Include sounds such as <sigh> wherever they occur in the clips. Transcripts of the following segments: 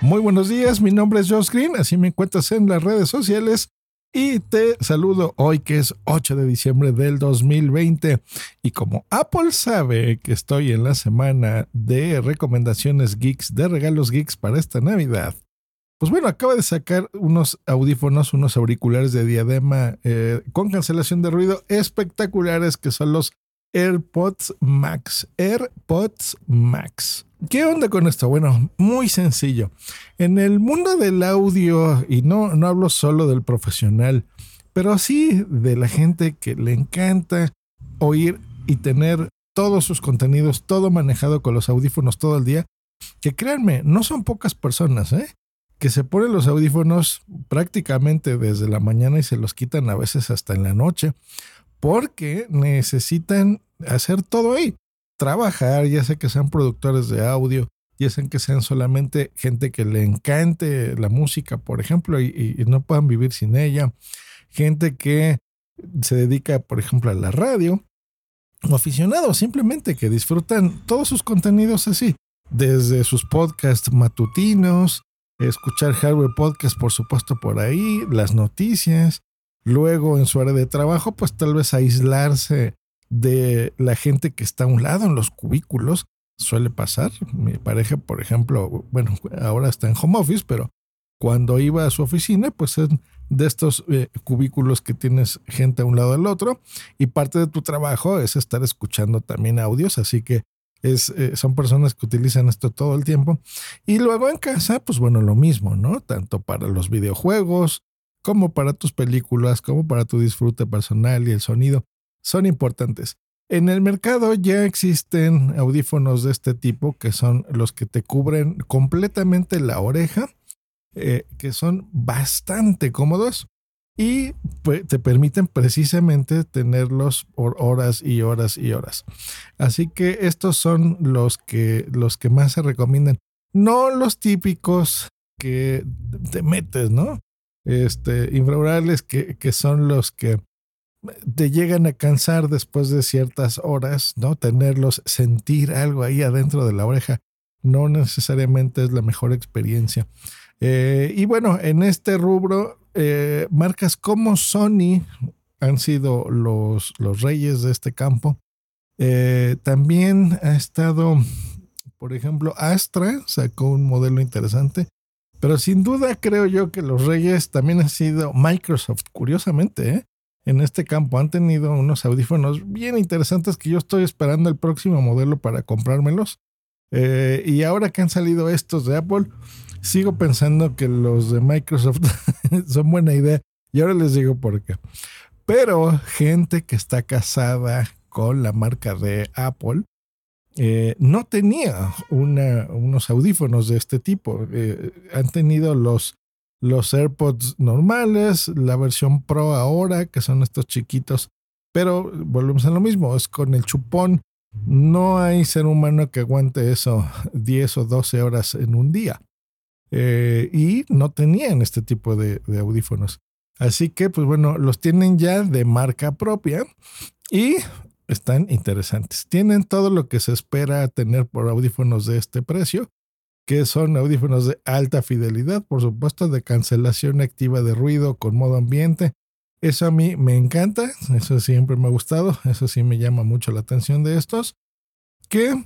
Muy buenos días, mi nombre es Josh Green, así me encuentras en las redes sociales y te saludo hoy que es 8 de diciembre del 2020 y como Apple sabe que estoy en la semana de recomendaciones geeks, de regalos geeks para esta Navidad, pues bueno, acaba de sacar unos audífonos, unos auriculares de diadema eh, con cancelación de ruido espectaculares que son los AirPods Max. AirPods Max. ¿Qué onda con esto? Bueno, muy sencillo. En el mundo del audio, y no, no hablo solo del profesional, pero sí de la gente que le encanta oír y tener todos sus contenidos, todo manejado con los audífonos todo el día, que créanme, no son pocas personas, ¿eh? que se ponen los audífonos prácticamente desde la mañana y se los quitan a veces hasta en la noche, porque necesitan hacer todo ahí. Trabajar, ya sea que sean productores de audio, ya sea que sean solamente gente que le encante la música, por ejemplo, y, no puedan vivir sin ella. Gente que se dedica, por ejemplo, a la radio, o aficionados simplemente que disfrutan todos sus contenidos así, desde sus podcasts matutinos, escuchar hardware podcast, por supuesto, por ahí, las noticias, luego en su área de trabajo, pues tal vez aislarse de la gente que está a un lado en los cubículos. Suele pasar. Mi pareja, por ejemplo, bueno, ahora está en home office, pero cuando iba a su oficina, pues es de estos eh, cubículos que tienes gente a un lado del otro y parte de tu trabajo es estar escuchando también audios, así que es, eh, son personas que utilizan esto todo el tiempo. Y luego en casa, pues bueno, lo mismo, ¿no? Tanto para los videojuegos como para tus películas, como para tu disfrute personal y el sonido, son importantes. En el mercado ya existen audífonos de este tipo que son los que te cubren completamente la oreja, eh, que son bastante cómodos y pues, te permiten precisamente tenerlos por horas y horas y horas. Así que estos son los que, los que más se recomiendan. No los típicos que te metes, ¿no? Este, que, que son los que te llegan a cansar después de ciertas horas, ¿no? Tenerlos, sentir algo ahí adentro de la oreja, no necesariamente es la mejor experiencia. Eh, y bueno, en este rubro, eh, marcas como Sony han sido los, los reyes de este campo. Eh, también ha estado, por ejemplo, Astra sacó un modelo interesante. Pero sin duda creo yo que los reyes también han sido Microsoft, curiosamente, ¿eh? en este campo. Han tenido unos audífonos bien interesantes que yo estoy esperando el próximo modelo para comprármelos. y ahora que han salido estos de Apple, sigo pensando que los de Microsoft <laughs> son buena idea. Y ahora les digo por qué. Pero gente que está casada con la marca de Apple eh, no tenía unos audífonos de este tipo. Eh, han tenido los, los AirPods normales, la versión Pro ahora, que son estos chiquitos. Pero volvemos a lo mismo, es con el chupón. No hay ser humano que aguante eso 10 o 12 horas en un día. Eh, y no tenían este tipo de, de, audífonos. Así que, pues bueno, los tienen ya de marca propia y están interesantes. Tienen todo lo que se espera tener por audífonos de este precio, que son audífonos de alta fidelidad, por supuesto, de cancelación activa de ruido con modo ambiente. Eso a mí me encanta, eso siempre me ha gustado, eso sí me llama mucho la atención de estos, que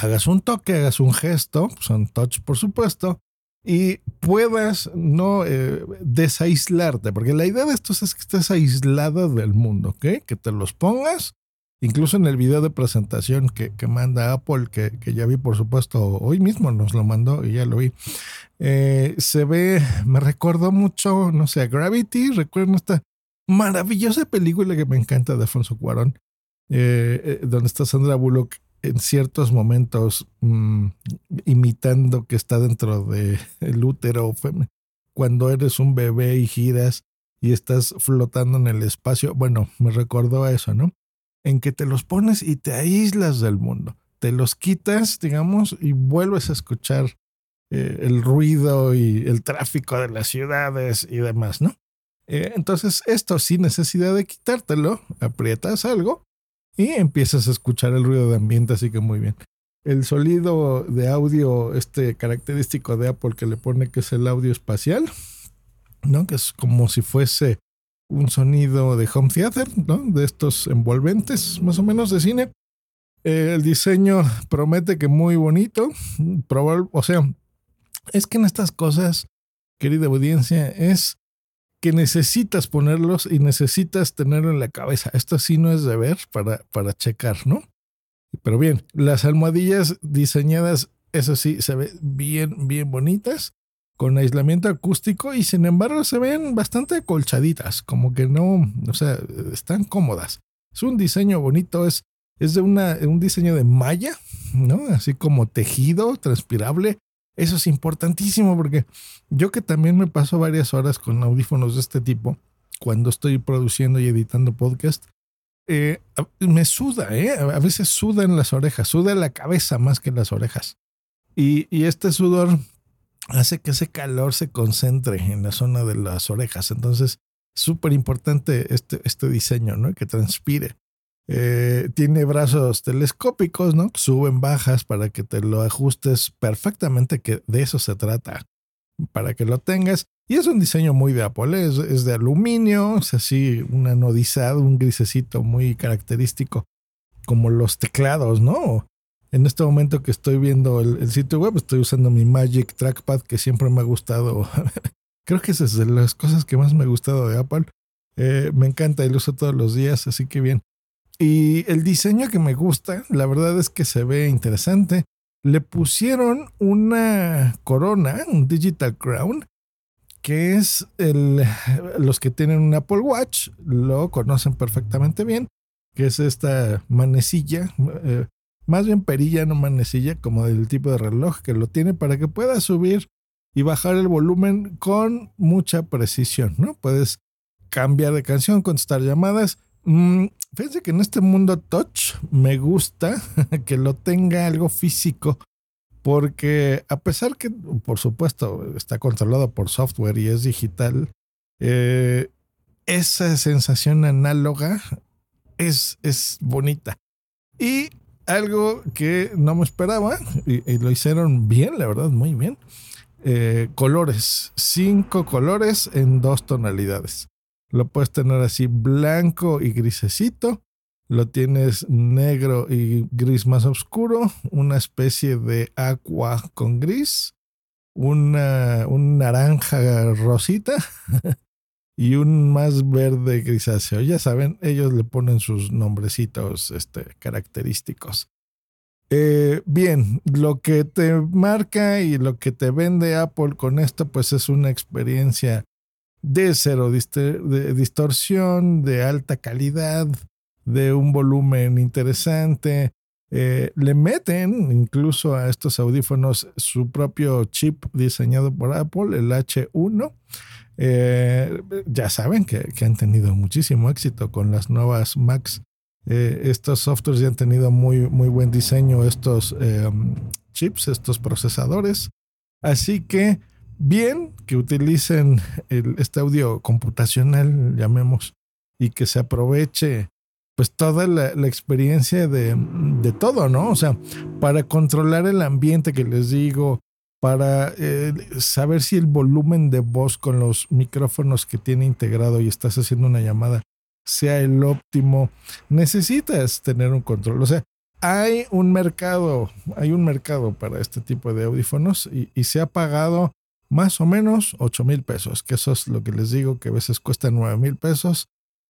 hagas un toque, hagas un gesto, son touch por supuesto, y puedas no eh, desaislarte, porque la idea de estos es que estés aislado del mundo, ¿ok? Que te los pongas Incluso en el video de presentación que, que manda Apple, que, que, ya vi por supuesto hoy mismo nos lo mandó y ya lo vi, eh, se ve, me recordó mucho, no sé, Gravity, recuerden esta maravillosa película que me encanta de Alfonso Cuarón, eh, donde está Sandra Bullock en ciertos momentos mmm, imitando que está dentro del de útero, cuando eres un bebé y giras y estás flotando en el espacio. Bueno, me recordó a eso, ¿no? En que te los pones y te aíslas del mundo. Te los quitas, digamos, y vuelves a escuchar eh, el ruido y el tráfico de las ciudades y demás, ¿no? Eh, entonces, esto sin necesidad de quitártelo, aprietas algo y empiezas a escuchar el ruido de ambiente, así que muy bien. El sonido de audio, este característico de Apple que le pone que es el audio espacial, ¿no? Que es como si fuese un sonido de home theater, ¿no? De estos envolventes, más o menos de cine. Eh, el diseño promete que muy bonito. Probable, o sea, es que en estas cosas, querida audiencia, es que necesitas ponerlos y necesitas tenerlo en la cabeza. Esto sí no es de ver para, para checar, ¿no? Pero bien, las almohadillas diseñadas, eso sí, se ven bien, bien bonitas, con aislamiento acústico y sin embargo se ven bastante colchaditas, como que no, o sea, están cómodas. Es un diseño bonito, es, es de una, un diseño de malla, ¿no? Así como tejido, transpirable. Eso es importantísimo porque yo que también me paso varias horas con audífonos de este tipo, cuando estoy produciendo y editando podcast, eh, me suda, ¿eh? A veces suda en las orejas, suda la cabeza más que en las orejas. Y, y este sudor hace que ese calor se concentre en la zona de las orejas. Entonces, súper importante este, este diseño, ¿no? Que transpire. Eh, tiene brazos telescópicos, ¿no? Suben, bajas para que te lo ajustes perfectamente, que de eso se trata, para que lo tengas. Y es un diseño muy de Apple, es, es de aluminio, es así, un anodizado, un grisecito muy característico, como los teclados, ¿no? En este momento que estoy viendo el, sitio web, estoy usando mi Magic Trackpad, que siempre me ha gustado. <laughs> Creo que es de las cosas que más me ha gustado de Apple. Eh, me encanta y lo uso todos los días, así que bien. Y el diseño que me gusta, la verdad es que se ve interesante. Le pusieron una corona, un Digital Crown, que es el, los que tienen un Apple Watch, lo conocen perfectamente bien, que es esta manecilla, eh, más bien perilla, no manecilla, como del tipo de reloj que lo tiene para que pueda subir y bajar el volumen con mucha precisión, ¿no? Puedes cambiar de canción, contestar llamadas Mm, fíjense que en este mundo touch me gusta <laughs> que lo tenga algo físico, porque a pesar que, por supuesto, está controlado por software y es digital, eh, esa sensación análoga es, es bonita. Y algo que no me esperaba, y, lo hicieron bien, la verdad, muy bien. Eh, colores, cinco colores en dos tonalidades. Lo puedes tener así blanco y grisecito. Lo tienes negro y gris más oscuro. Una especie de agua con gris. Una, un naranja rosita. <laughs> y un más verde grisáceo. Ya saben, ellos le ponen sus nombrecitos este, característicos. Eh, bien, lo que te marca y lo que te vende Apple con esto, pues es una experiencia de cero distorsión, de alta calidad, de un volumen interesante. Eh, le meten incluso a estos audífonos su propio chip diseñado por Apple, el H1. Eh, ya saben que, que, han tenido muchísimo éxito con las nuevas Macs. Eh, estos softwares ya han tenido muy, muy buen diseño, estos chips, estos procesadores. Así que bien que utilicen el, este audio computacional, llamemos, y que se aproveche pues toda la, experiencia de, de, todo, ¿no? O sea, para controlar el ambiente que les digo, para eh, saber si el volumen de voz con los micrófonos que tiene integrado y estás haciendo una llamada sea el óptimo, necesitas tener un control. O sea, hay un mercado, hay un mercado para este tipo de audífonos y, y se ha pagado más o menos 8 mil pesos, que eso es lo que les digo, que a veces cuesta 9 mil pesos.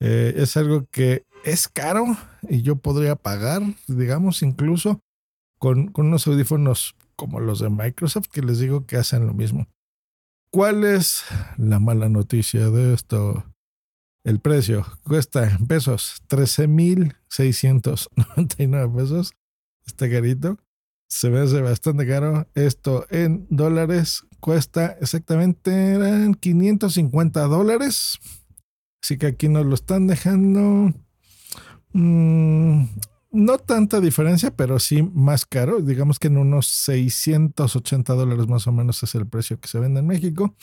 Eh, es algo que es caro y yo podría pagar, digamos, incluso con, con unos audífonos como los de Microsoft que les digo que hacen lo mismo. ¿Cuál es la mala noticia de esto? El precio cuesta en pesos 13,699 pesos. Este carito se hace bastante caro. Esto en dólares cuesta exactamente eran 550 dólares. Así que aquí nos lo están dejando. Mmm, no tanta diferencia, pero sí más caro. Digamos que en unos 680 dólares más o menos es el precio que se vende en México.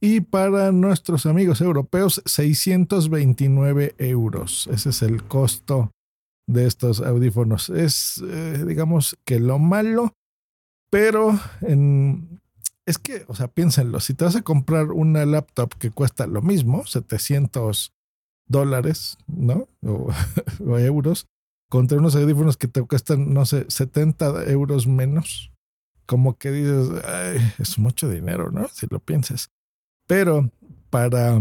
Y para nuestros amigos europeos, 629 euros. Ese es el costo de estos audífonos. Es, eh, digamos que lo malo, pero en, es que, o sea, piénsenlo, si te vas a comprar una laptop que cuesta lo mismo, 700 dólares, ¿no? <laughs> O, euros, contra unos audífonos que te cuestan, no sé, 70 euros menos, como que dices, es mucho dinero, ¿no? Si lo piensas. Pero para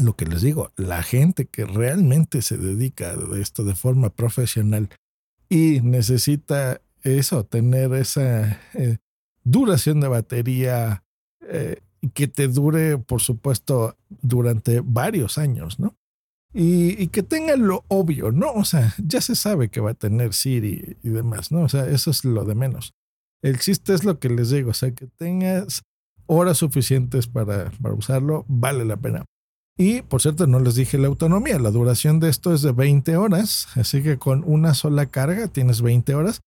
lo que les digo, la gente que realmente se dedica a esto de forma profesional y necesita eso, tener esa eh, duración de batería eh, que te dure, por supuesto, durante varios años, ¿no? Y, y, que tenga lo obvio, ¿no? O sea, ya se sabe que va a tener Siri y demás, ¿no? O sea, eso es lo de menos. El chiste es lo que les digo, o sea, que tengas horas suficientes para, para usarlo, vale la pena. Y por cierto, no les dije la autonomía, la duración de esto es de 20 horas, así que con una sola carga tienes 20 horas.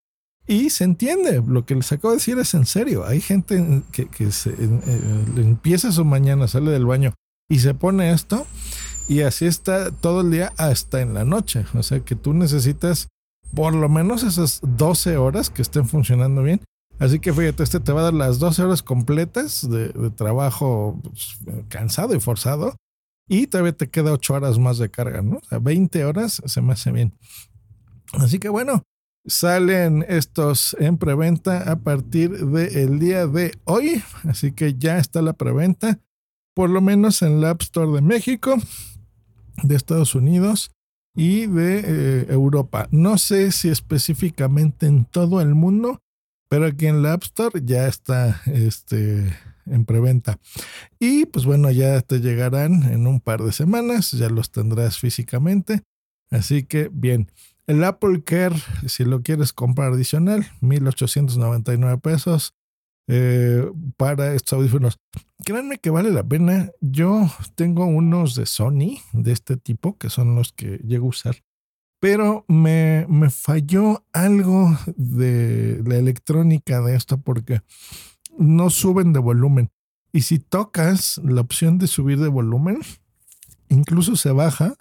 Y se entiende, lo que les acabo de decir es en serio. Hay gente que, que se, eh, empieza su mañana, sale del baño y se pone esto y así está todo el día hasta en la noche. O sea que tú necesitas por lo menos esas 12 horas que estén funcionando bien. Así que fíjate, este te va a dar las 12 horas completas de, trabajo pues, cansado y forzado. Y todavía te queda 8 horas más de carga, ¿no? O sea, 20 horas se me hace bien. Así que bueno, salen estos en preventa a partir del día de hoy. Así que ya está la preventa, por lo menos en la App Store de México, de Estados Unidos y de eh, Europa. No sé si específicamente en todo el mundo, pero aquí en la App Store ya está este, en preventa. Y pues bueno, ya te llegarán en un par de semanas, ya los tendrás físicamente. Así que bien, el Apple Care, si lo quieres comprar adicional, 1899 pesos eh, para estos audífonos. Créanme que vale la pena. Yo tengo unos de Sony de este tipo, que son los que llego a usar. Pero me, me falló algo de la electrónica de esto porque no suben de volumen. Y si tocas la opción de subir de volumen, incluso se baja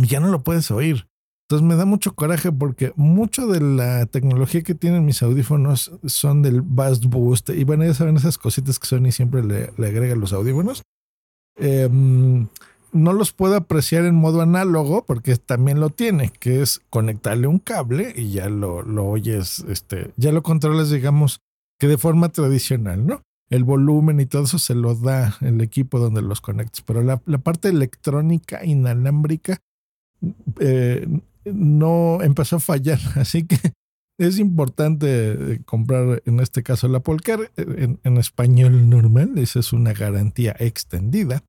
ya no lo puedes oír. Entonces me da mucho coraje porque mucho de la tecnología que tienen mis audífonos son del Bass Boost. Y bueno, ya saben esas cositas que Sony siempre le, le agrega a los audífonos. Eh, no los puedo apreciar en modo análogo porque también lo tiene, que es conectarle un cable y ya lo, lo oyes, este, ya lo controlas, digamos, que de forma tradicional, ¿no? El volumen y todo eso se lo da el equipo donde los conectas, pero la, la parte electrónica inalámbrica eh, no empezó a fallar, <laughs> así que es importante comprar en este caso la Polcar en, en español normal, esa es una garantía extendida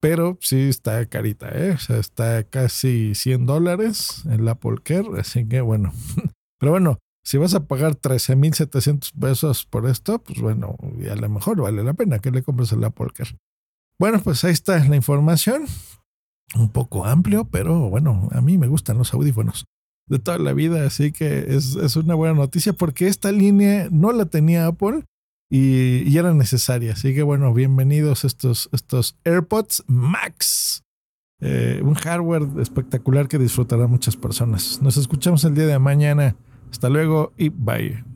pero sí está carita, ¿eh? Está casi 100 dólares en la Care, así que bueno. <laughs> Pero bueno, si vas a pagar 13,700 pesos por esto, pues bueno, y a lo mejor vale la pena que le compres el Apple. Bueno, pues ahí está la información. Un poco amplio, pero bueno, a mí me gustan los audífonos de toda la vida, así que es, es una buena noticia porque esta línea no la tenía Apple y, y, era necesaria. Así que bueno, bienvenidos estos, estos AirPods Max. Eh, un hardware espectacular que disfrutarán muchas personas. Nos escuchamos el día de mañana. Hasta luego y bye.